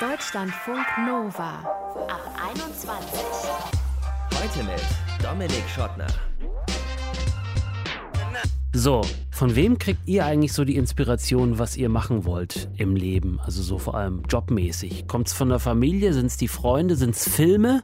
Deutschlandfunk Nova ab 21. Heute mit Dominik Schottner. So, von wem kriegt ihr eigentlich so die Inspiration, was ihr machen wollt im Leben? Also so vor allem jobmäßig. Kommt es von der Familie? Sind es die Freunde? Sind es Filme?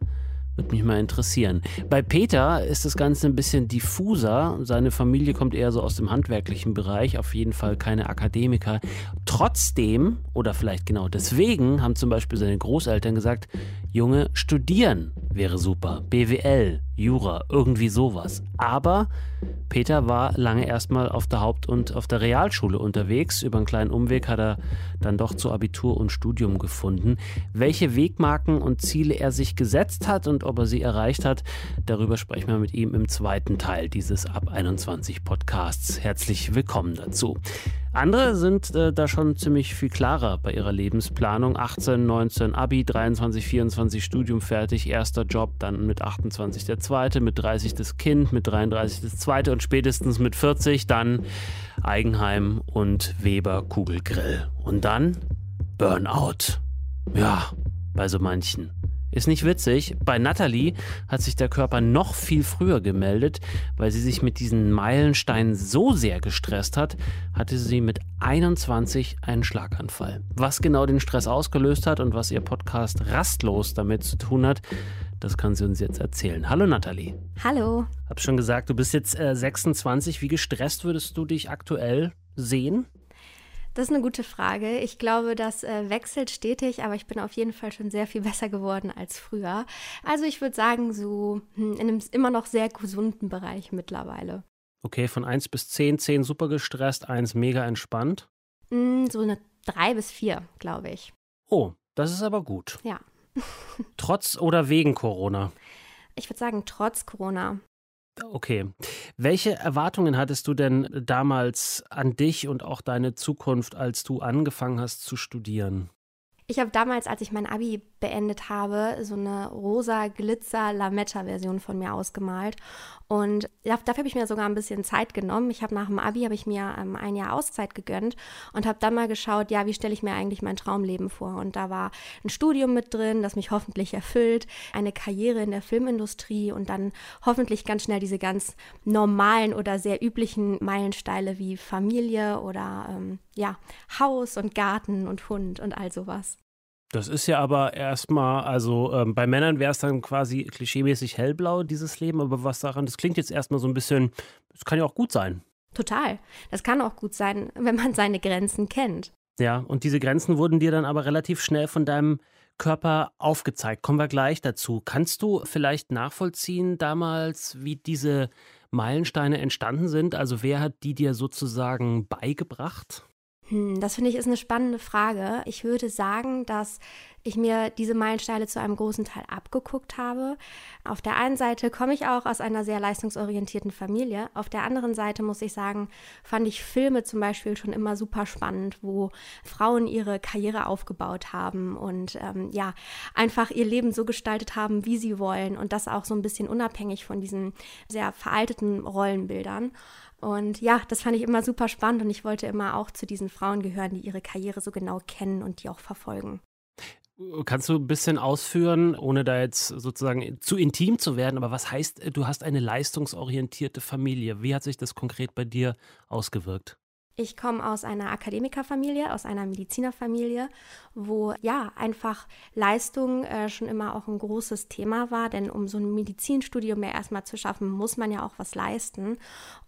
Würde mich mal interessieren. Bei Peter ist das Ganze ein bisschen diffuser. Seine Familie kommt eher so aus dem handwerklichen Bereich, auf jeden Fall keine Akademiker. Trotzdem, oder vielleicht genau deswegen, haben zum Beispiel seine Großeltern gesagt, Junge, studieren wäre super. BWL, Jura, irgendwie sowas. Aber Peter war lange erstmal auf der Haupt- und auf der Realschule unterwegs. Über einen kleinen Umweg hat er dann doch zu Abitur und Studium gefunden. Welche Wegmarken und Ziele er sich gesetzt hat und ob er sie erreicht hat, darüber sprechen wir mit ihm im zweiten Teil dieses Ab 21 Podcasts. Herzlich willkommen dazu. Andere sind äh, da schon ziemlich viel klarer bei ihrer Lebensplanung. 18, 19 Abi, 23, 24 Studium fertig, erster Job, dann mit 28 der zweite, mit 30 das Kind, mit 33 das zweite und spätestens mit 40 dann Eigenheim und Weber Kugelgrill. Und dann Burnout. Ja, bei so manchen. Ist nicht witzig. Bei Natalie hat sich der Körper noch viel früher gemeldet, weil sie sich mit diesen Meilensteinen so sehr gestresst hat, hatte sie mit 21 einen Schlaganfall. Was genau den Stress ausgelöst hat und was ihr Podcast rastlos damit zu tun hat, das kann sie uns jetzt erzählen. Hallo Natalie. Hallo. Hab schon gesagt, du bist jetzt äh, 26. Wie gestresst würdest du dich aktuell sehen? Das ist eine gute Frage. Ich glaube, das äh, wechselt stetig, aber ich bin auf jeden Fall schon sehr viel besser geworden als früher. Also ich würde sagen, so hm, in einem immer noch sehr gesunden Bereich mittlerweile. Okay, von 1 bis 10, 10 super gestresst, 1 mega entspannt. Mm, so eine 3 bis 4, glaube ich. Oh, das ist aber gut. Ja. Trotz oder wegen Corona? Ich würde sagen, trotz Corona. Okay. Welche Erwartungen hattest du denn damals an dich und auch deine Zukunft, als du angefangen hast zu studieren? Ich habe damals, als ich mein Abi beendet habe, so eine rosa Glitzer Lametta Version von mir ausgemalt und dafür habe ich mir sogar ein bisschen Zeit genommen. Ich habe nach dem Abi habe ich mir ähm, ein Jahr Auszeit gegönnt und habe dann mal geschaut, ja, wie stelle ich mir eigentlich mein Traumleben vor? Und da war ein Studium mit drin, das mich hoffentlich erfüllt, eine Karriere in der Filmindustrie und dann hoffentlich ganz schnell diese ganz normalen oder sehr üblichen Meilensteine wie Familie oder ähm, ja, Haus und Garten und Hund und all sowas. Das ist ja aber erstmal, also ähm, bei Männern wäre es dann quasi klischeemäßig hellblau, dieses Leben, aber was daran, das klingt jetzt erstmal so ein bisschen, das kann ja auch gut sein. Total. Das kann auch gut sein, wenn man seine Grenzen kennt. Ja, und diese Grenzen wurden dir dann aber relativ schnell von deinem Körper aufgezeigt. Kommen wir gleich dazu. Kannst du vielleicht nachvollziehen damals, wie diese Meilensteine entstanden sind? Also wer hat die dir sozusagen beigebracht? Hm, das finde ich ist eine spannende Frage. Ich würde sagen, dass ich mir diese Meilensteine zu einem großen Teil abgeguckt habe. Auf der einen Seite komme ich auch aus einer sehr leistungsorientierten Familie. Auf der anderen Seite muss ich sagen, fand ich Filme zum Beispiel schon immer super spannend, wo Frauen ihre Karriere aufgebaut haben und ähm, ja, einfach ihr Leben so gestaltet haben, wie sie wollen und das auch so ein bisschen unabhängig von diesen sehr veralteten Rollenbildern. Und ja, das fand ich immer super spannend und ich wollte immer auch zu diesen Frauen gehören, die ihre Karriere so genau kennen und die auch verfolgen. Kannst du ein bisschen ausführen, ohne da jetzt sozusagen zu intim zu werden, aber was heißt, du hast eine leistungsorientierte Familie? Wie hat sich das konkret bei dir ausgewirkt? Ich komme aus einer Akademikerfamilie, aus einer Medizinerfamilie, wo ja einfach Leistung äh, schon immer auch ein großes Thema war, denn um so ein Medizinstudium ja erstmal zu schaffen, muss man ja auch was leisten.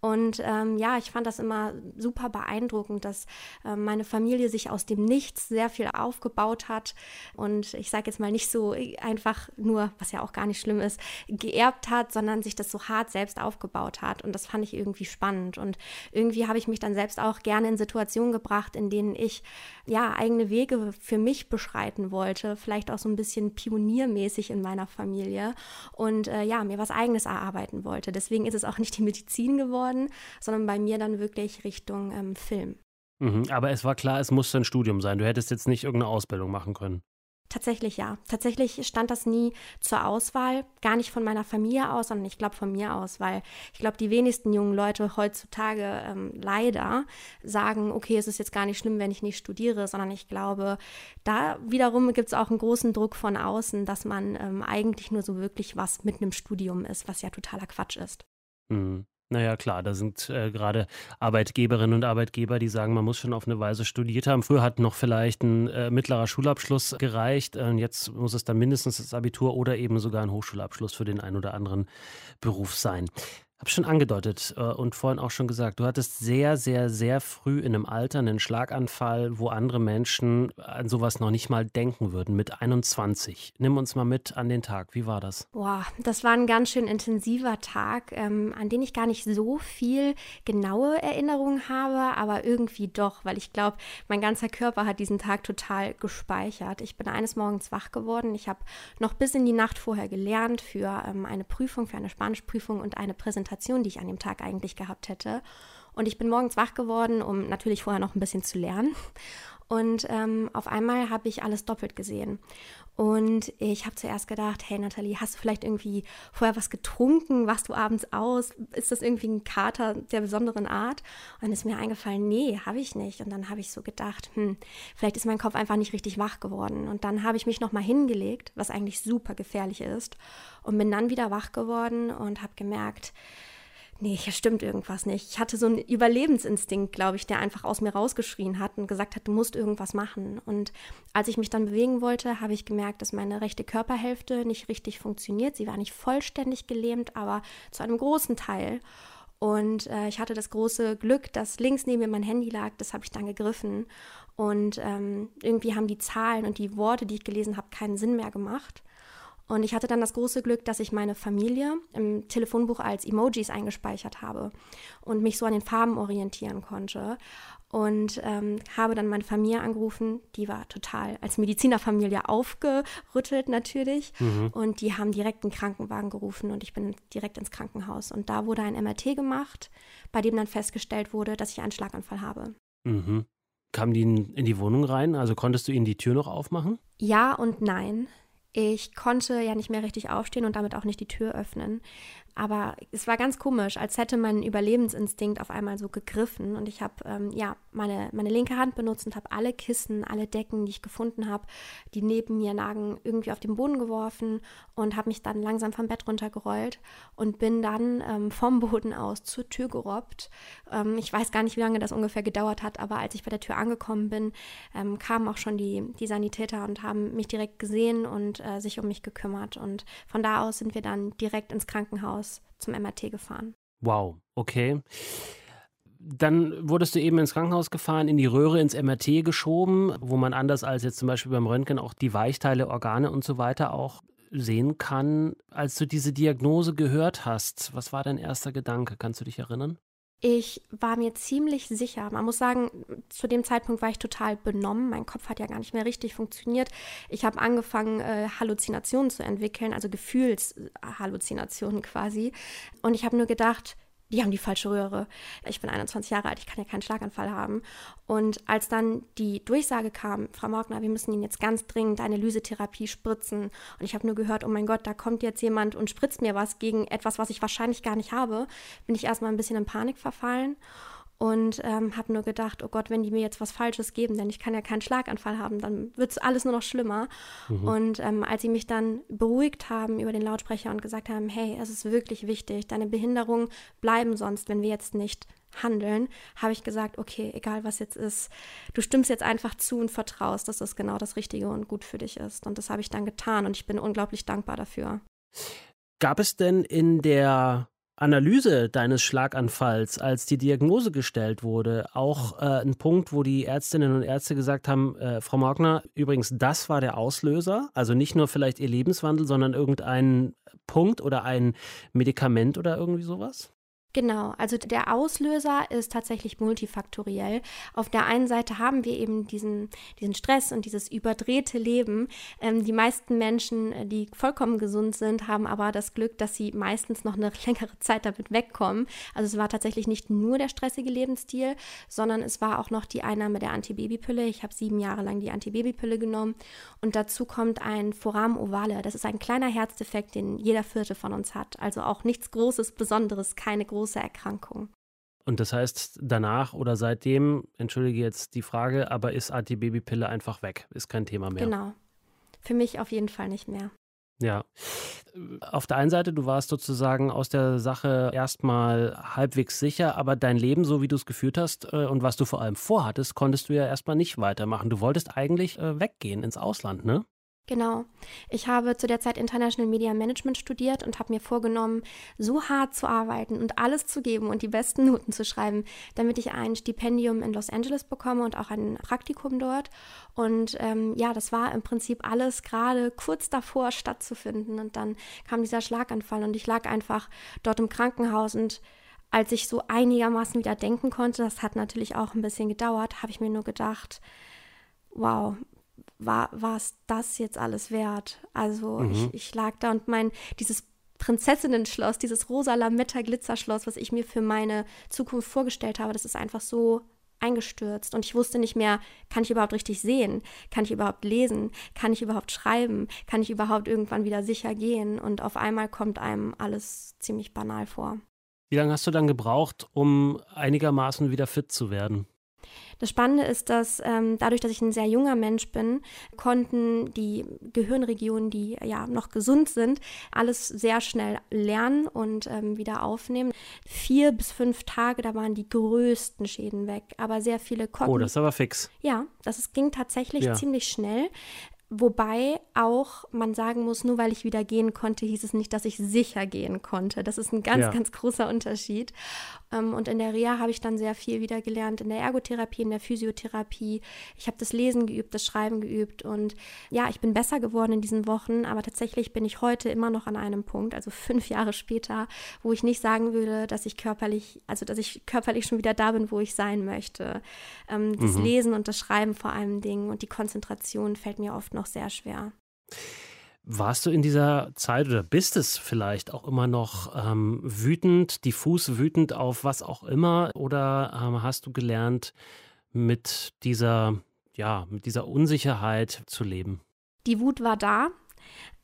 Und ähm, ja, ich fand das immer super beeindruckend, dass äh, meine Familie sich aus dem Nichts sehr viel aufgebaut hat und ich sage jetzt mal nicht so einfach nur, was ja auch gar nicht schlimm ist, geerbt hat, sondern sich das so hart selbst aufgebaut hat. Und das fand ich irgendwie spannend. Und irgendwie habe ich mich dann selbst auch auch gerne in Situationen gebracht, in denen ich ja eigene Wege für mich beschreiten wollte, vielleicht auch so ein bisschen pioniermäßig in meiner Familie und äh, ja, mir was eigenes erarbeiten wollte. Deswegen ist es auch nicht die Medizin geworden, sondern bei mir dann wirklich Richtung ähm, Film. Mhm, aber es war klar, es musste ein Studium sein. Du hättest jetzt nicht irgendeine Ausbildung machen können. Tatsächlich ja. Tatsächlich stand das nie zur Auswahl, gar nicht von meiner Familie aus, sondern ich glaube von mir aus, weil ich glaube, die wenigsten jungen Leute heutzutage ähm, leider sagen, okay, es ist jetzt gar nicht schlimm, wenn ich nicht studiere, sondern ich glaube, da wiederum gibt es auch einen großen Druck von außen, dass man ähm, eigentlich nur so wirklich was mit einem Studium ist, was ja totaler Quatsch ist. Mhm. Naja, klar, da sind äh, gerade Arbeitgeberinnen und Arbeitgeber, die sagen, man muss schon auf eine Weise studiert haben. Früher hat noch vielleicht ein äh, mittlerer Schulabschluss gereicht. Äh, jetzt muss es dann mindestens das Abitur oder eben sogar ein Hochschulabschluss für den einen oder anderen Beruf sein habe schon angedeutet äh, und vorhin auch schon gesagt, du hattest sehr, sehr, sehr früh in einem Alter einen Schlaganfall, wo andere Menschen an sowas noch nicht mal denken würden, mit 21. Nimm uns mal mit an den Tag. Wie war das? Boah, das war ein ganz schön intensiver Tag, ähm, an den ich gar nicht so viel genaue Erinnerungen habe, aber irgendwie doch, weil ich glaube, mein ganzer Körper hat diesen Tag total gespeichert. Ich bin eines Morgens wach geworden. Ich habe noch bis in die Nacht vorher gelernt für ähm, eine Prüfung, für eine Spanischprüfung und eine Präsentation Präsentation, die ich an dem Tag eigentlich gehabt hätte. Und ich bin morgens wach geworden, um natürlich vorher noch ein bisschen zu lernen. Und ähm, auf einmal habe ich alles doppelt gesehen. Und ich habe zuerst gedacht, hey Nathalie, hast du vielleicht irgendwie vorher was getrunken? Wachst du abends aus? Ist das irgendwie ein Kater der besonderen Art? Und dann ist mir eingefallen, nee, habe ich nicht. Und dann habe ich so gedacht, hm, vielleicht ist mein Kopf einfach nicht richtig wach geworden. Und dann habe ich mich nochmal hingelegt, was eigentlich super gefährlich ist. Und bin dann wieder wach geworden und habe gemerkt, nee, hier stimmt irgendwas nicht. Ich hatte so einen Überlebensinstinkt, glaube ich, der einfach aus mir rausgeschrien hat und gesagt hat, du musst irgendwas machen. Und als ich mich dann bewegen wollte, habe ich gemerkt, dass meine rechte Körperhälfte nicht richtig funktioniert. Sie war nicht vollständig gelähmt, aber zu einem großen Teil. Und äh, ich hatte das große Glück, dass links neben mir mein Handy lag. Das habe ich dann gegriffen. Und ähm, irgendwie haben die Zahlen und die Worte, die ich gelesen habe, keinen Sinn mehr gemacht. Und ich hatte dann das große Glück, dass ich meine Familie im Telefonbuch als Emojis eingespeichert habe und mich so an den Farben orientieren konnte. Und ähm, habe dann meine Familie angerufen, die war total als Medizinerfamilie aufgerüttelt natürlich. Mhm. Und die haben direkt einen Krankenwagen gerufen und ich bin direkt ins Krankenhaus. Und da wurde ein MRT gemacht, bei dem dann festgestellt wurde, dass ich einen Schlaganfall habe. Mhm. Kamen die in die Wohnung rein? Also konntest du ihnen die Tür noch aufmachen? Ja und nein. Ich konnte ja nicht mehr richtig aufstehen und damit auch nicht die Tür öffnen. Aber es war ganz komisch, als hätte mein Überlebensinstinkt auf einmal so gegriffen. Und ich habe ähm, ja meine, meine linke Hand benutzt und habe alle Kissen, alle Decken, die ich gefunden habe, die neben mir lagen, irgendwie auf den Boden geworfen und habe mich dann langsam vom Bett runtergerollt und bin dann ähm, vom Boden aus zur Tür gerobbt. Ähm, ich weiß gar nicht, wie lange das ungefähr gedauert hat, aber als ich bei der Tür angekommen bin, ähm, kamen auch schon die, die Sanitäter und haben mich direkt gesehen und äh, sich um mich gekümmert. Und von da aus sind wir dann direkt ins Krankenhaus Krankenhaus zum MRT gefahren. Wow, okay. Dann wurdest du eben ins Krankenhaus gefahren, in die Röhre ins MRT geschoben, wo man anders als jetzt zum Beispiel beim Röntgen auch die Weichteile, Organe und so weiter auch sehen kann. Als du diese Diagnose gehört hast, was war dein erster Gedanke? Kannst du dich erinnern? Ich war mir ziemlich sicher. Man muss sagen, zu dem Zeitpunkt war ich total benommen. Mein Kopf hat ja gar nicht mehr richtig funktioniert. Ich habe angefangen, äh, Halluzinationen zu entwickeln, also Gefühlshalluzinationen quasi. Und ich habe nur gedacht, die haben die falsche Röhre. Ich bin 21 Jahre alt, ich kann ja keinen Schlaganfall haben. Und als dann die Durchsage kam, Frau Morgner, wir müssen Ihnen jetzt ganz dringend eine Lysetherapie spritzen. Und ich habe nur gehört, oh mein Gott, da kommt jetzt jemand und spritzt mir was gegen etwas, was ich wahrscheinlich gar nicht habe, bin ich erstmal ein bisschen in Panik verfallen und ähm, habe nur gedacht, oh Gott, wenn die mir jetzt was Falsches geben, denn ich kann ja keinen Schlaganfall haben, dann wird es alles nur noch schlimmer. Mhm. Und ähm, als sie mich dann beruhigt haben über den Lautsprecher und gesagt haben, hey, es ist wirklich wichtig, deine Behinderungen bleiben sonst, wenn wir jetzt nicht handeln, habe ich gesagt, okay, egal was jetzt ist, du stimmst jetzt einfach zu und vertraust, dass das genau das Richtige und gut für dich ist. Und das habe ich dann getan und ich bin unglaublich dankbar dafür. Gab es denn in der Analyse deines Schlaganfalls, als die Diagnose gestellt wurde, auch äh, ein Punkt, wo die Ärztinnen und Ärzte gesagt haben, äh, Frau Morgner, übrigens, das war der Auslöser, also nicht nur vielleicht ihr Lebenswandel, sondern irgendein Punkt oder ein Medikament oder irgendwie sowas? Genau, also der Auslöser ist tatsächlich multifaktoriell. Auf der einen Seite haben wir eben diesen, diesen Stress und dieses überdrehte Leben. Ähm, die meisten Menschen, äh, die vollkommen gesund sind, haben aber das Glück, dass sie meistens noch eine längere Zeit damit wegkommen. Also es war tatsächlich nicht nur der stressige Lebensstil, sondern es war auch noch die Einnahme der Antibabypille. Ich habe sieben Jahre lang die Antibabypille genommen und dazu kommt ein Foramen ovale. Das ist ein kleiner Herzdefekt, den jeder Vierte von uns hat. Also auch nichts Großes, Besonderes, keine große große Erkrankung. Und das heißt, danach oder seitdem, entschuldige jetzt die Frage, aber ist Antibabypille einfach weg? Ist kein Thema mehr? Genau. Für mich auf jeden Fall nicht mehr. Ja. Auf der einen Seite, du warst sozusagen aus der Sache erstmal halbwegs sicher, aber dein Leben, so wie du es geführt hast äh, und was du vor allem vorhattest, konntest du ja erstmal nicht weitermachen. Du wolltest eigentlich äh, weggehen ins Ausland, ne? Genau. Ich habe zu der Zeit International Media Management studiert und habe mir vorgenommen, so hart zu arbeiten und alles zu geben und die besten Noten zu schreiben, damit ich ein Stipendium in Los Angeles bekomme und auch ein Praktikum dort. Und ähm, ja, das war im Prinzip alles gerade kurz davor stattzufinden. Und dann kam dieser Schlaganfall und ich lag einfach dort im Krankenhaus und als ich so einigermaßen wieder denken konnte, das hat natürlich auch ein bisschen gedauert, habe ich mir nur gedacht, wow, war es das jetzt alles wert? Also mhm. ich, ich lag da und mein, dieses Prinzessinnen-Schloss, dieses rosa Lametta-Glitzerschloss, was ich mir für meine Zukunft vorgestellt habe, das ist einfach so eingestürzt und ich wusste nicht mehr, kann ich überhaupt richtig sehen? Kann ich überhaupt lesen? Kann ich überhaupt schreiben? Kann ich überhaupt irgendwann wieder sicher gehen? Und auf einmal kommt einem alles ziemlich banal vor. Wie lange hast du dann gebraucht, um einigermaßen wieder fit zu werden? Das Spannende ist, dass ähm, dadurch, dass ich ein sehr junger Mensch bin, konnten die Gehirnregionen, die ja noch gesund sind, alles sehr schnell lernen und ähm, wieder aufnehmen. Vier bis fünf Tage, da waren die größten Schäden weg, aber sehr viele Kogn Oh, das ist aber fix. Ja, das ist, ging tatsächlich ja. ziemlich schnell. Wobei auch man sagen muss, nur weil ich wieder gehen konnte, hieß es nicht, dass ich sicher gehen konnte. Das ist ein ganz, ja. ganz großer Unterschied. Ähm, und in der Reha habe ich dann sehr viel wieder gelernt, in der Ergotherapie, in der Physiotherapie. Ich habe das Lesen geübt, das Schreiben geübt. Und ja, ich bin besser geworden in diesen Wochen, aber tatsächlich bin ich heute immer noch an einem Punkt, also fünf Jahre später, wo ich nicht sagen würde, dass ich körperlich, also dass ich körperlich schon wieder da bin, wo ich sein möchte. Ähm, das mhm. Lesen und das Schreiben vor allem Dingen und die Konzentration fällt mir oft noch sehr schwer. Warst du in dieser Zeit oder bist es vielleicht auch immer noch ähm, wütend, diffus wütend auf was auch immer? Oder ähm, hast du gelernt, mit dieser, ja, mit dieser Unsicherheit zu leben? Die Wut war da,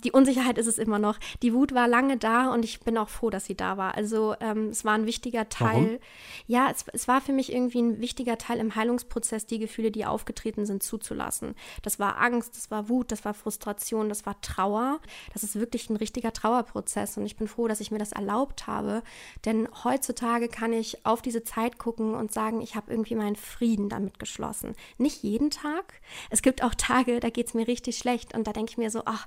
die Unsicherheit ist es immer noch. Die Wut war lange da und ich bin auch froh, dass sie da war. Also ähm, es war ein wichtiger Teil. Warum? Ja, es, es war für mich irgendwie ein wichtiger Teil im Heilungsprozess, die Gefühle, die aufgetreten sind, zuzulassen. Das war Angst, das war Wut, das war Frustration, das war Trauer. Das ist wirklich ein richtiger Trauerprozess und ich bin froh, dass ich mir das erlaubt habe. Denn heutzutage kann ich auf diese Zeit gucken und sagen, ich habe irgendwie meinen Frieden damit geschlossen. Nicht jeden Tag. Es gibt auch Tage, da geht es mir richtig schlecht und da denke ich mir so, ach,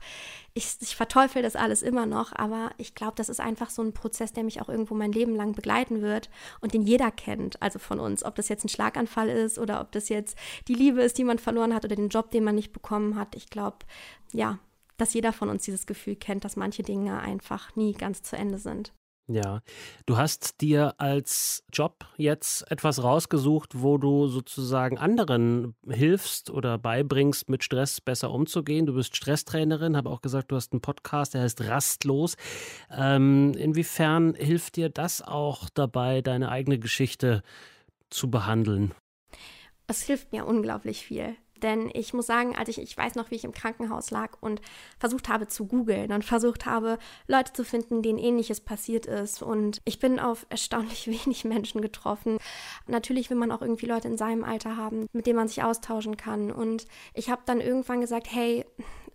ich, ich verteufel das alles immer noch, aber ich glaube, das ist einfach so ein Prozess, der mich auch irgendwo mein Leben lang begleiten wird und den jeder kennt, also von uns, ob das jetzt ein Schlaganfall ist oder ob das jetzt die Liebe ist, die man verloren hat oder den Job, den man nicht bekommen hat. Ich glaube, ja, dass jeder von uns dieses Gefühl kennt, dass manche Dinge einfach nie ganz zu Ende sind. Ja, du hast dir als Job jetzt etwas rausgesucht, wo du sozusagen anderen hilfst oder beibringst, mit Stress besser umzugehen. Du bist Stresstrainerin, habe auch gesagt, du hast einen Podcast, der heißt Rastlos. Ähm, inwiefern hilft dir das auch dabei, deine eigene Geschichte zu behandeln? Es hilft mir unglaublich viel. Denn ich muss sagen, als ich, ich weiß noch, wie ich im Krankenhaus lag und versucht habe zu googeln und versucht habe, Leute zu finden, denen ähnliches passiert ist. Und ich bin auf erstaunlich wenig Menschen getroffen. Natürlich will man auch irgendwie Leute in seinem Alter haben, mit denen man sich austauschen kann. Und ich habe dann irgendwann gesagt, hey,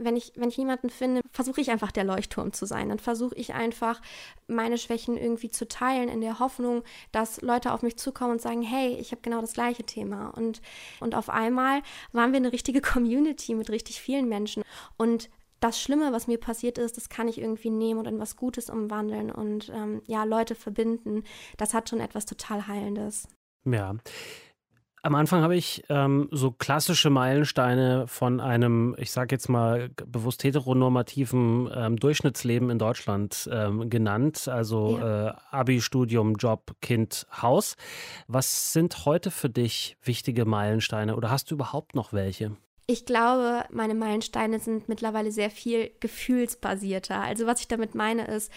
wenn ich, wenn ich niemanden finde, versuche ich einfach der Leuchtturm zu sein. Dann versuche ich einfach, meine Schwächen irgendwie zu teilen, in der Hoffnung, dass Leute auf mich zukommen und sagen, hey, ich habe genau das gleiche Thema. Und, und auf einmal waren wir eine richtige Community mit richtig vielen Menschen. Und das Schlimme, was mir passiert ist, das kann ich irgendwie nehmen und in was Gutes umwandeln und ähm, ja, Leute verbinden. Das hat schon etwas total Heilendes. Ja. Am Anfang habe ich ähm, so klassische Meilensteine von einem, ich sage jetzt mal bewusst heteronormativen ähm, Durchschnittsleben in Deutschland ähm, genannt. Also ja. äh, Abi, Studium, Job, Kind, Haus. Was sind heute für dich wichtige Meilensteine oder hast du überhaupt noch welche? Ich glaube, meine Meilensteine sind mittlerweile sehr viel gefühlsbasierter. Also was ich damit meine ist,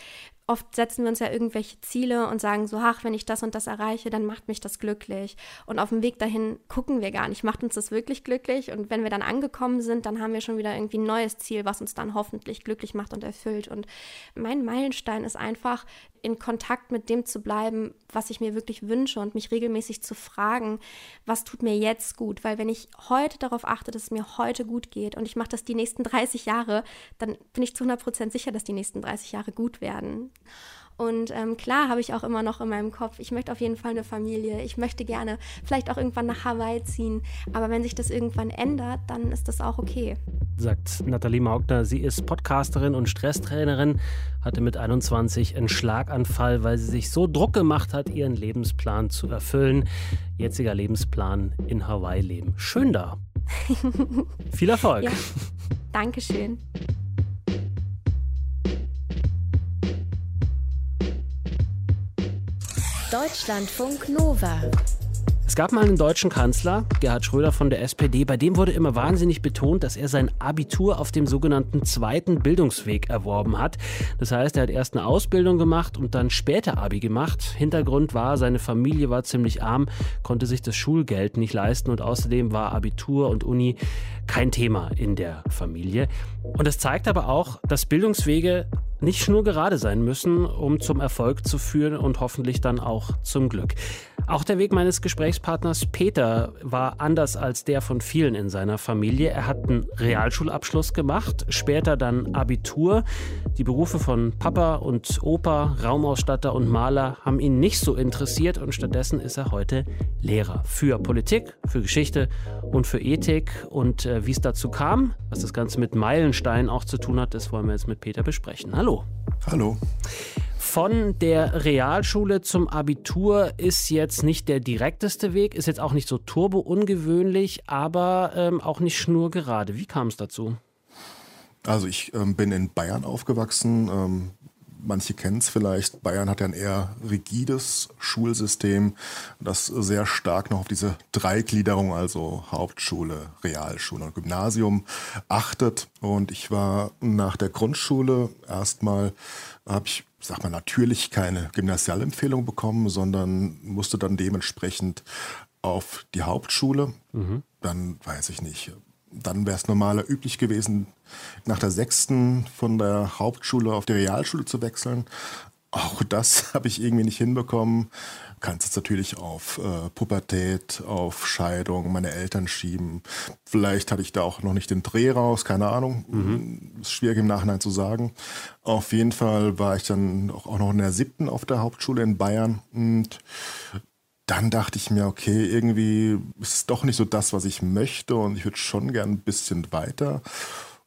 oft setzen wir uns ja irgendwelche Ziele und sagen so, ach, wenn ich das und das erreiche, dann macht mich das glücklich. Und auf dem Weg dahin gucken wir gar nicht, macht uns das wirklich glücklich? Und wenn wir dann angekommen sind, dann haben wir schon wieder irgendwie ein neues Ziel, was uns dann hoffentlich glücklich macht und erfüllt. Und mein Meilenstein ist einfach, in Kontakt mit dem zu bleiben, was ich mir wirklich wünsche und mich regelmäßig zu fragen, was tut mir jetzt gut? Weil wenn ich heute darauf achte, dass es mir heute gut geht und ich mache das die nächsten 30 Jahre, dann bin ich zu 100 Prozent sicher, dass die nächsten 30 Jahre gut werden. Und ähm, klar habe ich auch immer noch in meinem Kopf, ich möchte auf jeden Fall eine Familie, ich möchte gerne vielleicht auch irgendwann nach Hawaii ziehen. Aber wenn sich das irgendwann ändert, dann ist das auch okay. Sagt Nathalie Maugner, sie ist Podcasterin und Stresstrainerin, hatte mit 21 einen Schlaganfall, weil sie sich so Druck gemacht hat, ihren Lebensplan zu erfüllen. Jetziger Lebensplan in Hawaii leben. Schön da. Viel Erfolg. Ja. Dankeschön. Deutschlandfunk Nova. Es gab mal einen deutschen Kanzler, Gerhard Schröder von der SPD, bei dem wurde immer wahnsinnig betont, dass er sein Abitur auf dem sogenannten zweiten Bildungsweg erworben hat. Das heißt, er hat erst eine Ausbildung gemacht und dann später Abi gemacht. Hintergrund war, seine Familie war ziemlich arm, konnte sich das Schulgeld nicht leisten und außerdem war Abitur und Uni kein Thema in der Familie. Und das zeigt aber auch, dass Bildungswege nicht schnurgerade sein müssen, um zum Erfolg zu führen und hoffentlich dann auch zum Glück. Auch der Weg meines Gesprächspartners Peter war anders als der von vielen in seiner Familie. Er hat einen Realschulabschluss gemacht, später dann Abitur. Die Berufe von Papa und Opa, Raumausstatter und Maler haben ihn nicht so interessiert und stattdessen ist er heute Lehrer für Politik, für Geschichte und für Ethik. Und äh, wie es dazu kam, was das Ganze mit Meilenstein auch zu tun hat, das wollen wir jetzt mit Peter besprechen. Hallo. Hallo. Von der Realschule zum Abitur ist jetzt nicht der direkteste Weg, ist jetzt auch nicht so turbo ungewöhnlich, aber ähm, auch nicht schnurgerade. Wie kam es dazu? Also ich ähm, bin in Bayern aufgewachsen. Ähm, manche kennen es vielleicht. Bayern hat ja ein eher rigides Schulsystem, das sehr stark noch auf diese Dreigliederung, also Hauptschule, Realschule und Gymnasium, achtet. Und ich war nach der Grundschule erstmal, habe ich sag mal, natürlich keine Gymnasialempfehlung bekommen, sondern musste dann dementsprechend auf die Hauptschule. Mhm. Dann weiß ich nicht. Dann wäre es normaler üblich gewesen, nach der sechsten von der Hauptschule auf die Realschule zu wechseln. Auch das habe ich irgendwie nicht hinbekommen. Kannst jetzt natürlich auf äh, Pubertät, auf Scheidung, meine Eltern schieben. Vielleicht hatte ich da auch noch nicht den Dreh raus, keine Ahnung. Mhm. Ist schwierig im Nachhinein zu sagen. Auf jeden Fall war ich dann auch, auch noch in der siebten auf der Hauptschule in Bayern und dann dachte ich mir, okay, irgendwie ist es doch nicht so das, was ich möchte und ich würde schon gern ein bisschen weiter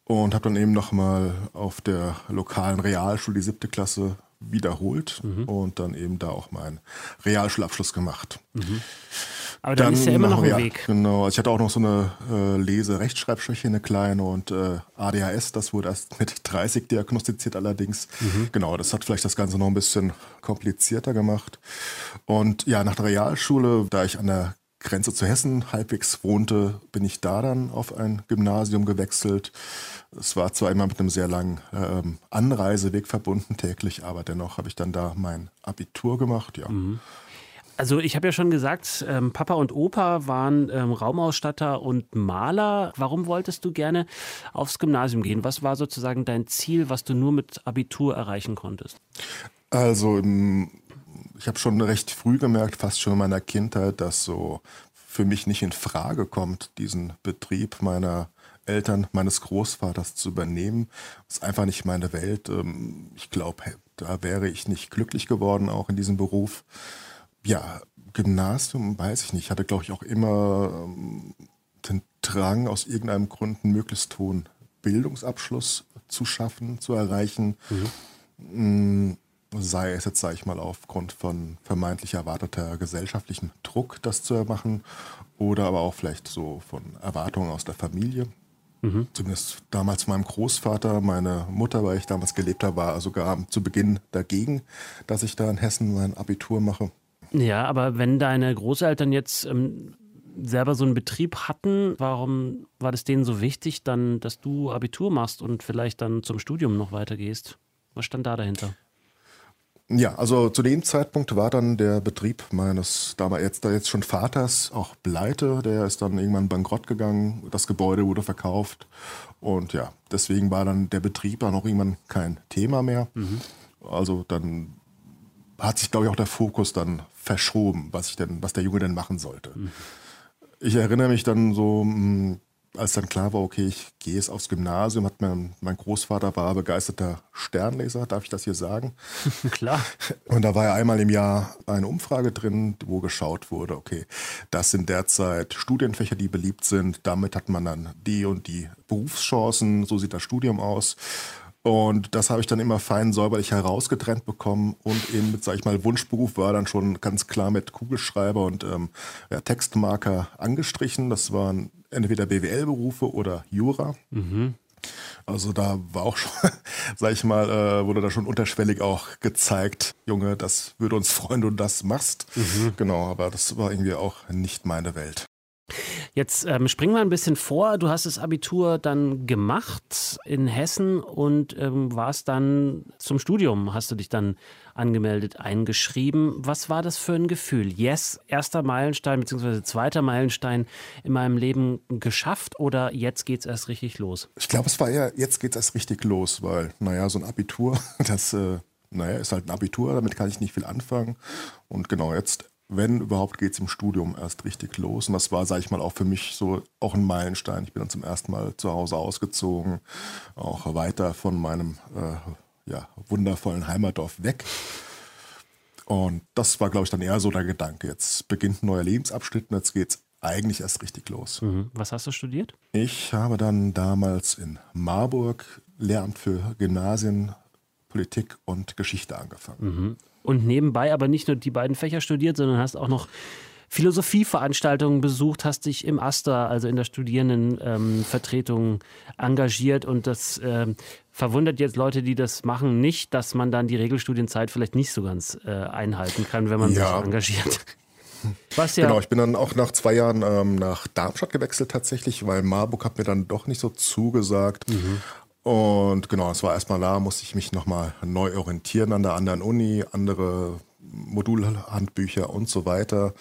und habe dann eben nochmal auf der lokalen Realschule die siebte Klasse wiederholt mhm. und dann eben da auch meinen Realschulabschluss gemacht. Mhm. Aber dann, dann ist ja immer noch ein ja, Weg. Genau, also ich hatte auch noch so eine äh, Lese-Rechtschreibschwäche, eine kleine und äh, ADHS, das wurde erst mit 30 diagnostiziert allerdings. Mhm. Genau, das hat vielleicht das Ganze noch ein bisschen komplizierter gemacht. Und ja, nach der Realschule, da ich an der Grenze zu Hessen halbwegs wohnte, bin ich da dann auf ein Gymnasium gewechselt. Es war zwar immer mit einem sehr langen ähm, Anreiseweg verbunden täglich, aber dennoch habe ich dann da mein Abitur gemacht, ja. Mhm. Also ich habe ja schon gesagt, ähm, Papa und Opa waren ähm, Raumausstatter und Maler. Warum wolltest du gerne aufs Gymnasium gehen? Was war sozusagen dein Ziel, was du nur mit Abitur erreichen konntest? Also ich habe schon recht früh gemerkt, fast schon in meiner Kindheit, dass so für mich nicht in Frage kommt, diesen Betrieb meiner Eltern, meines Großvaters zu übernehmen. Das ist einfach nicht meine Welt. Ähm, ich glaube, da wäre ich nicht glücklich geworden, auch in diesem Beruf. Ja, Gymnasium, weiß ich nicht. Ich hatte, glaube ich, auch immer ähm, den Drang, aus irgendeinem Grund einen möglichst hohen Bildungsabschluss zu schaffen, zu erreichen. Mhm. Mm, sei es jetzt, sage ich mal, aufgrund von vermeintlich erwarteter gesellschaftlichen Druck, das zu machen, oder aber auch vielleicht so von Erwartungen aus der Familie. Mhm. Zumindest damals meinem Großvater, meine Mutter, weil ich damals gelebt habe, war sogar zu Beginn dagegen, dass ich da in Hessen mein Abitur mache. Ja, aber wenn deine Großeltern jetzt ähm, selber so einen Betrieb hatten, warum war das denen so wichtig, dann, dass du Abitur machst und vielleicht dann zum Studium noch weitergehst? Was stand da dahinter? Ja, also zu dem Zeitpunkt war dann der Betrieb meines damals jetzt, jetzt schon Vaters auch pleite. Der ist dann irgendwann bankrott gegangen. Das Gebäude wurde verkauft. Und ja, deswegen war dann der Betrieb dann auch irgendwann kein Thema mehr. Mhm. Also dann hat sich, glaube ich, auch der Fokus dann verschoben, was ich denn, was der Junge denn machen sollte. Mhm. Ich erinnere mich dann so, hm, als dann klar war, okay, ich gehe jetzt aufs Gymnasium, hat mir, mein Großvater war begeisterter Sternleser, darf ich das hier sagen? klar. Und da war ja einmal im Jahr eine Umfrage drin, wo geschaut wurde, okay, das sind derzeit Studienfächer, die beliebt sind. Damit hat man dann die und die Berufschancen, so sieht das Studium aus. Und das habe ich dann immer fein säuberlich herausgetrennt bekommen und eben mit, sag ich mal, Wunschberuf war dann schon ganz klar mit Kugelschreiber und ähm, ja, Textmarker angestrichen. Das waren entweder BWL-Berufe oder Jura. Mhm. Also da war auch schon, sag ich mal, äh, wurde da schon unterschwellig auch gezeigt, Junge, das würde uns freuen, du das machst. Mhm. Genau, aber das war irgendwie auch nicht meine Welt. Jetzt ähm, springen wir ein bisschen vor. Du hast das Abitur dann gemacht in Hessen und ähm, warst dann zum Studium, hast du dich dann angemeldet, eingeschrieben. Was war das für ein Gefühl? Yes, erster Meilenstein bzw. zweiter Meilenstein in meinem Leben geschafft oder jetzt geht es erst richtig los? Ich glaube, es war eher, jetzt geht es erst richtig los, weil, naja, so ein Abitur, das, äh, naja, ist halt ein Abitur, damit kann ich nicht viel anfangen. Und genau, jetzt wenn überhaupt, geht es im Studium erst richtig los. Und das war, sage ich mal, auch für mich so auch ein Meilenstein. Ich bin dann zum ersten Mal zu Hause ausgezogen, auch weiter von meinem äh, ja, wundervollen Heimatdorf weg. Und das war, glaube ich, dann eher so der Gedanke. Jetzt beginnt ein neuer Lebensabschnitt und jetzt geht es eigentlich erst richtig los. Mhm. Was hast du studiert? Ich habe dann damals in Marburg Lehramt für Gymnasien, Politik und Geschichte angefangen. Mhm und nebenbei aber nicht nur die beiden Fächer studiert, sondern hast auch noch Philosophieveranstaltungen besucht, hast dich im AStA, also in der Studierendenvertretung, ähm, engagiert und das ähm, verwundert jetzt Leute, die das machen, nicht, dass man dann die Regelstudienzeit vielleicht nicht so ganz äh, einhalten kann, wenn man ja. sich engagiert. Was ja genau, ich bin dann auch nach zwei Jahren ähm, nach Darmstadt gewechselt tatsächlich, weil Marburg hat mir dann doch nicht so zugesagt. Mhm. Und genau, es war erstmal da, musste ich mich nochmal neu orientieren an der anderen Uni, andere Modulhandbücher und so weiter.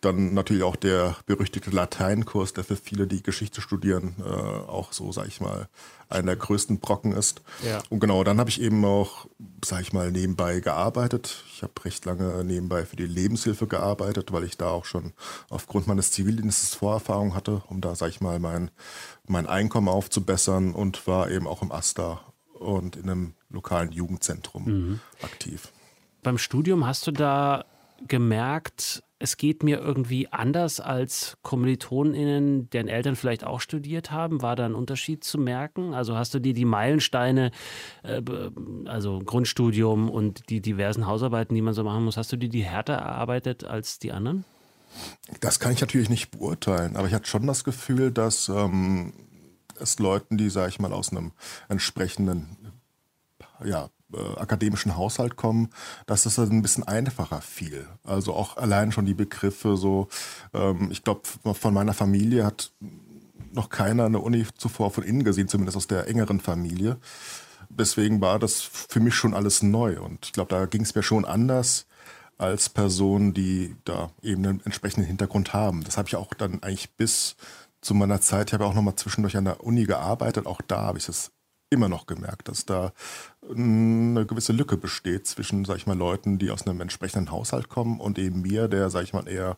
Dann natürlich auch der berüchtigte Lateinkurs, der für viele, die Geschichte studieren, äh, auch so, sag ich mal, einer der größten Brocken ist. Ja. Und genau, dann habe ich eben auch, sag ich mal, nebenbei gearbeitet. Ich habe recht lange nebenbei für die Lebenshilfe gearbeitet, weil ich da auch schon aufgrund meines Zivildienstes Vorerfahrung hatte, um da, sag ich mal, mein, mein Einkommen aufzubessern und war eben auch im AStA und in einem lokalen Jugendzentrum mhm. aktiv. Beim Studium hast du da gemerkt, es geht mir irgendwie anders als KommilitonInnen, deren Eltern vielleicht auch studiert haben? War da ein Unterschied zu merken? Also hast du dir die Meilensteine, äh, also Grundstudium und die diversen Hausarbeiten, die man so machen muss, hast du dir die härter erarbeitet als die anderen? Das kann ich natürlich nicht beurteilen, aber ich hatte schon das Gefühl, dass ähm, es Leuten, die, sage ich mal, aus einem entsprechenden ja, äh, akademischen Haushalt kommen, dass das ein bisschen einfacher fiel. Also auch allein schon die Begriffe so, ähm, ich glaube, von meiner Familie hat noch keiner eine Uni zuvor von innen gesehen, zumindest aus der engeren Familie. Deswegen war das für mich schon alles neu. Und ich glaube, da ging es mir schon anders als Personen, die da eben einen entsprechenden Hintergrund haben. Das habe ich auch dann eigentlich bis zu meiner Zeit, ich habe auch noch mal zwischendurch an der Uni gearbeitet, auch da habe ich es immer noch gemerkt, dass da eine gewisse Lücke besteht zwischen, sag ich mal, Leuten, die aus einem entsprechenden Haushalt kommen und eben mir, der, sag ich mal, eher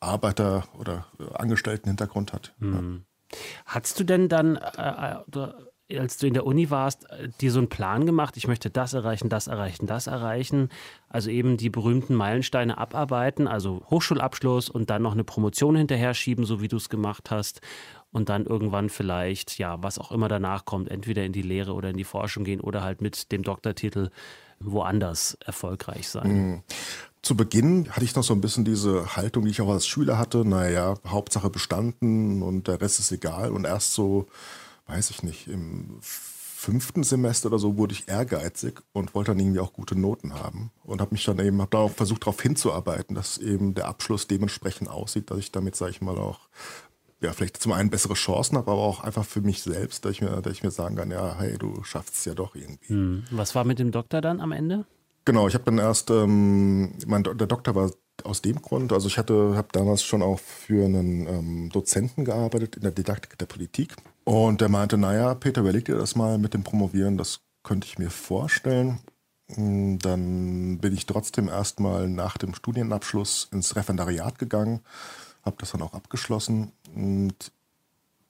Arbeiter- oder Angestellten-Hintergrund hat. Mhm. Ja. Hattest du denn dann, äh, äh, als du in der Uni warst, äh, dir so einen Plan gemacht, ich möchte das erreichen, das erreichen, das erreichen, also eben die berühmten Meilensteine abarbeiten, also Hochschulabschluss und dann noch eine Promotion hinterher schieben, so wie du es gemacht hast? Und dann irgendwann vielleicht, ja, was auch immer danach kommt, entweder in die Lehre oder in die Forschung gehen oder halt mit dem Doktortitel woanders erfolgreich sein. Mhm. Zu Beginn hatte ich noch so ein bisschen diese Haltung, die ich auch als Schüler hatte. Naja, Hauptsache bestanden und der Rest ist egal. Und erst so, weiß ich nicht, im fünften Semester oder so wurde ich ehrgeizig und wollte dann irgendwie auch gute Noten haben und habe mich dann eben hab da auch versucht darauf hinzuarbeiten, dass eben der Abschluss dementsprechend aussieht, dass ich damit sage ich mal auch ja vielleicht zum einen bessere Chancen habe, aber auch einfach für mich selbst, dass ich mir, dass ich mir sagen kann, ja hey du schaffst es ja doch irgendwie. Hm. Was war mit dem Doktor dann am Ende? Genau, ich habe dann erst, ähm, mein, der Doktor war aus dem Grund, also ich hatte, habe damals schon auch für einen ähm, Dozenten gearbeitet in der Didaktik der Politik und der meinte, naja, Peter, überleg dir das mal mit dem Promovieren, das könnte ich mir vorstellen. Hm, dann bin ich trotzdem erstmal nach dem Studienabschluss ins Referendariat gegangen, habe das dann auch abgeschlossen und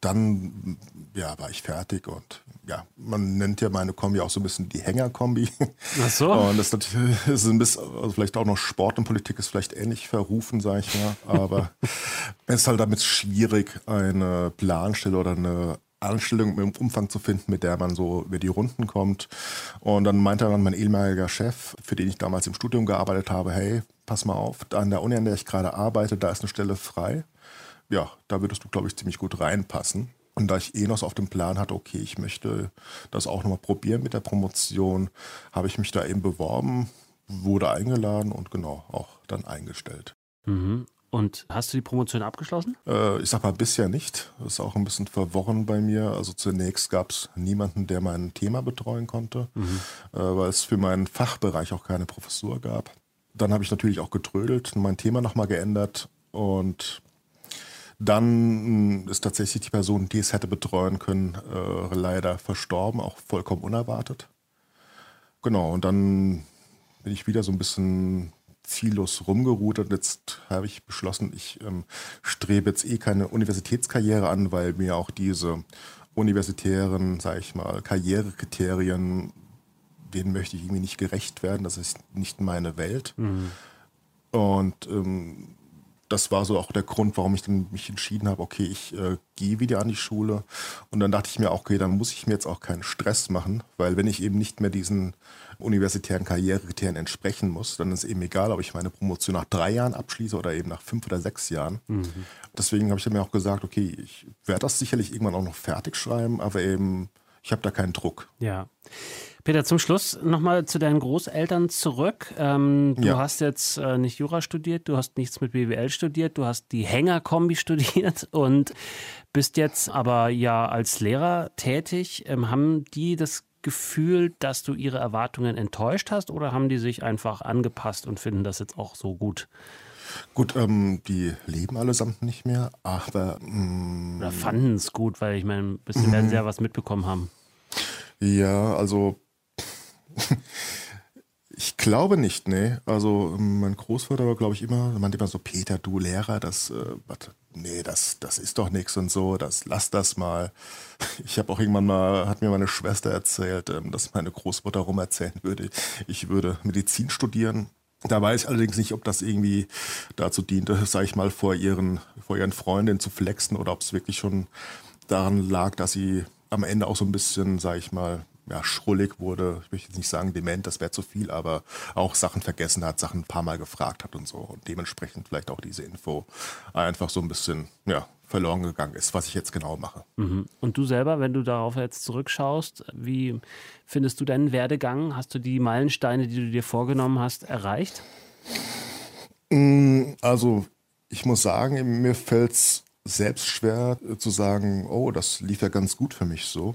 dann ja, war ich fertig und ja, man nennt ja meine Kombi auch so ein bisschen die Hängerkombi. Ach so. Und das ist ein bisschen, also vielleicht auch noch Sport und Politik ist vielleicht ähnlich verrufen, sage ich mal. Aber es ist halt damit schwierig, eine Planstelle oder eine Anstellung im Umfang zu finden, mit der man so über die Runden kommt. Und dann meinte dann mein ehemaliger Chef, für den ich damals im Studium gearbeitet habe, hey, pass mal auf, an der Uni, an der ich gerade arbeite, da ist eine Stelle frei ja, da würdest du, glaube ich, ziemlich gut reinpassen. Und da ich eh noch so auf dem Plan hatte, okay, ich möchte das auch nochmal probieren mit der Promotion, habe ich mich da eben beworben, wurde eingeladen und genau auch dann eingestellt. Mhm. Und hast du die Promotion abgeschlossen? Äh, ich sag mal bisher nicht. Das ist auch ein bisschen verworren bei mir. Also zunächst gab es niemanden, der mein Thema betreuen konnte, mhm. äh, weil es für meinen Fachbereich auch keine Professur gab. Dann habe ich natürlich auch getrödelt, mein Thema nochmal geändert und dann ist tatsächlich die Person, die es hätte betreuen können, äh, leider verstorben, auch vollkommen unerwartet. Genau, und dann bin ich wieder so ein bisschen ziellos rumgerudert. Jetzt habe ich beschlossen, ich ähm, strebe jetzt eh keine Universitätskarriere an, weil mir auch diese universitären, sage ich mal, Karrierekriterien, denen möchte ich irgendwie nicht gerecht werden. Das ist nicht meine Welt. Mhm. Und ähm, das war so auch der Grund, warum ich dann mich entschieden habe, okay, ich äh, gehe wieder an die Schule. Und dann dachte ich mir, okay, dann muss ich mir jetzt auch keinen Stress machen, weil wenn ich eben nicht mehr diesen universitären Karrierekriterien entsprechen muss, dann ist eben egal, ob ich meine Promotion nach drei Jahren abschließe oder eben nach fünf oder sechs Jahren. Mhm. Deswegen habe ich mir auch gesagt, okay, ich werde das sicherlich irgendwann auch noch fertig schreiben, aber eben, ich habe da keinen Druck. Ja. Peter, zum Schluss nochmal zu deinen Großeltern zurück. Ähm, du ja. hast jetzt äh, nicht Jura studiert, du hast nichts mit BWL studiert, du hast die Hängerkombi studiert und bist jetzt aber ja als Lehrer tätig. Ähm, haben die das Gefühl, dass du ihre Erwartungen enttäuscht hast oder haben die sich einfach angepasst und finden das jetzt auch so gut? Gut, ähm, die leben allesamt nicht mehr, aber. Mm, oder fanden es gut, weil ich meine, ein bisschen werden sie ja was mitbekommen haben. Ja, also ich glaube nicht, nee. Also mein Großvater war, glaube ich, immer, meinte immer so, Peter, du Lehrer, das, äh, nee, das, das ist doch nichts und so, das, lass das mal. Ich habe auch irgendwann mal, hat mir meine Schwester erzählt, ähm, dass meine Großmutter rum erzählen würde, ich würde Medizin studieren. Da weiß ich allerdings nicht, ob das irgendwie dazu diente, sage ich mal, vor ihren, vor ihren Freundinnen zu flexen oder ob es wirklich schon daran lag, dass sie am Ende auch so ein bisschen, sage ich mal, ja, schrullig wurde, ich möchte jetzt nicht sagen dement, das wäre zu viel, aber auch Sachen vergessen hat, Sachen ein paar Mal gefragt hat und so. Und dementsprechend vielleicht auch diese Info einfach so ein bisschen ja, verloren gegangen ist, was ich jetzt genau mache. Mhm. Und du selber, wenn du darauf jetzt zurückschaust, wie findest du deinen Werdegang? Hast du die Meilensteine, die du dir vorgenommen hast, erreicht? Mm, also ich muss sagen, mir fällt es selbst schwer zu sagen, oh, das lief ja ganz gut für mich so.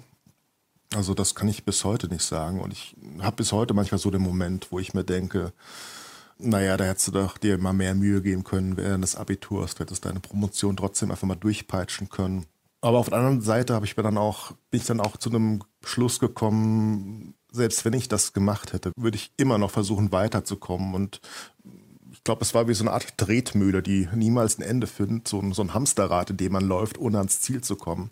Also das kann ich bis heute nicht sagen. Und ich habe bis heute manchmal so den Moment, wo ich mir denke, naja, da hättest du doch dir mal mehr Mühe geben können während des Abiturs. Du hättest deine Promotion trotzdem einfach mal durchpeitschen können. Aber auf der anderen Seite habe ich mir dann auch, bin ich dann auch zu einem Schluss gekommen, selbst wenn ich das gemacht hätte, würde ich immer noch versuchen weiterzukommen. Und ich glaube, es war wie so eine Art Tretmühle, die niemals ein Ende findet, so ein, so ein Hamsterrad, in dem man läuft, ohne ans Ziel zu kommen.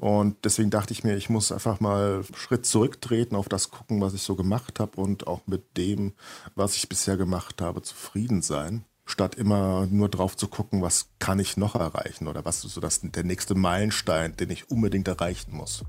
Und deswegen dachte ich mir, ich muss einfach mal einen Schritt zurücktreten, auf das gucken, was ich so gemacht habe und auch mit dem, was ich bisher gemacht habe, zufrieden sein. statt immer nur drauf zu gucken, was kann ich noch erreichen oder was ist so das, der nächste Meilenstein, den ich unbedingt erreichen muss.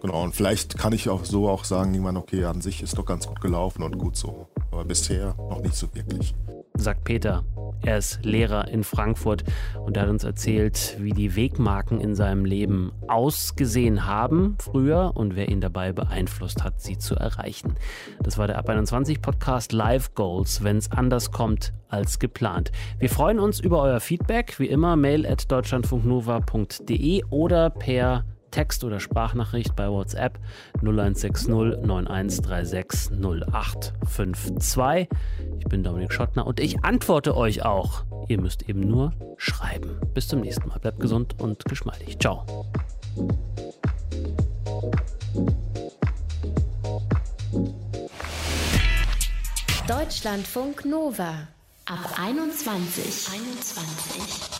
Genau, und vielleicht kann ich auch so auch sagen, irgendwann, okay, an sich ist doch ganz gut gelaufen und gut so. Aber bisher noch nicht so wirklich. Sagt Peter. Er ist Lehrer in Frankfurt und hat uns erzählt, wie die Wegmarken in seinem Leben ausgesehen haben früher und wer ihn dabei beeinflusst hat, sie zu erreichen. Das war der Ab 21 Podcast Live Goals, wenn es anders kommt als geplant. Wir freuen uns über euer Feedback, wie immer mail at deutschlandfunknova.de oder per Text- oder Sprachnachricht bei WhatsApp 0160 9136 0852. Ich bin Dominik Schottner und ich antworte euch auch. Ihr müsst eben nur schreiben. Bis zum nächsten Mal. Bleibt gesund und geschmeidig. Ciao. Deutschlandfunk Nova ab 21. 21.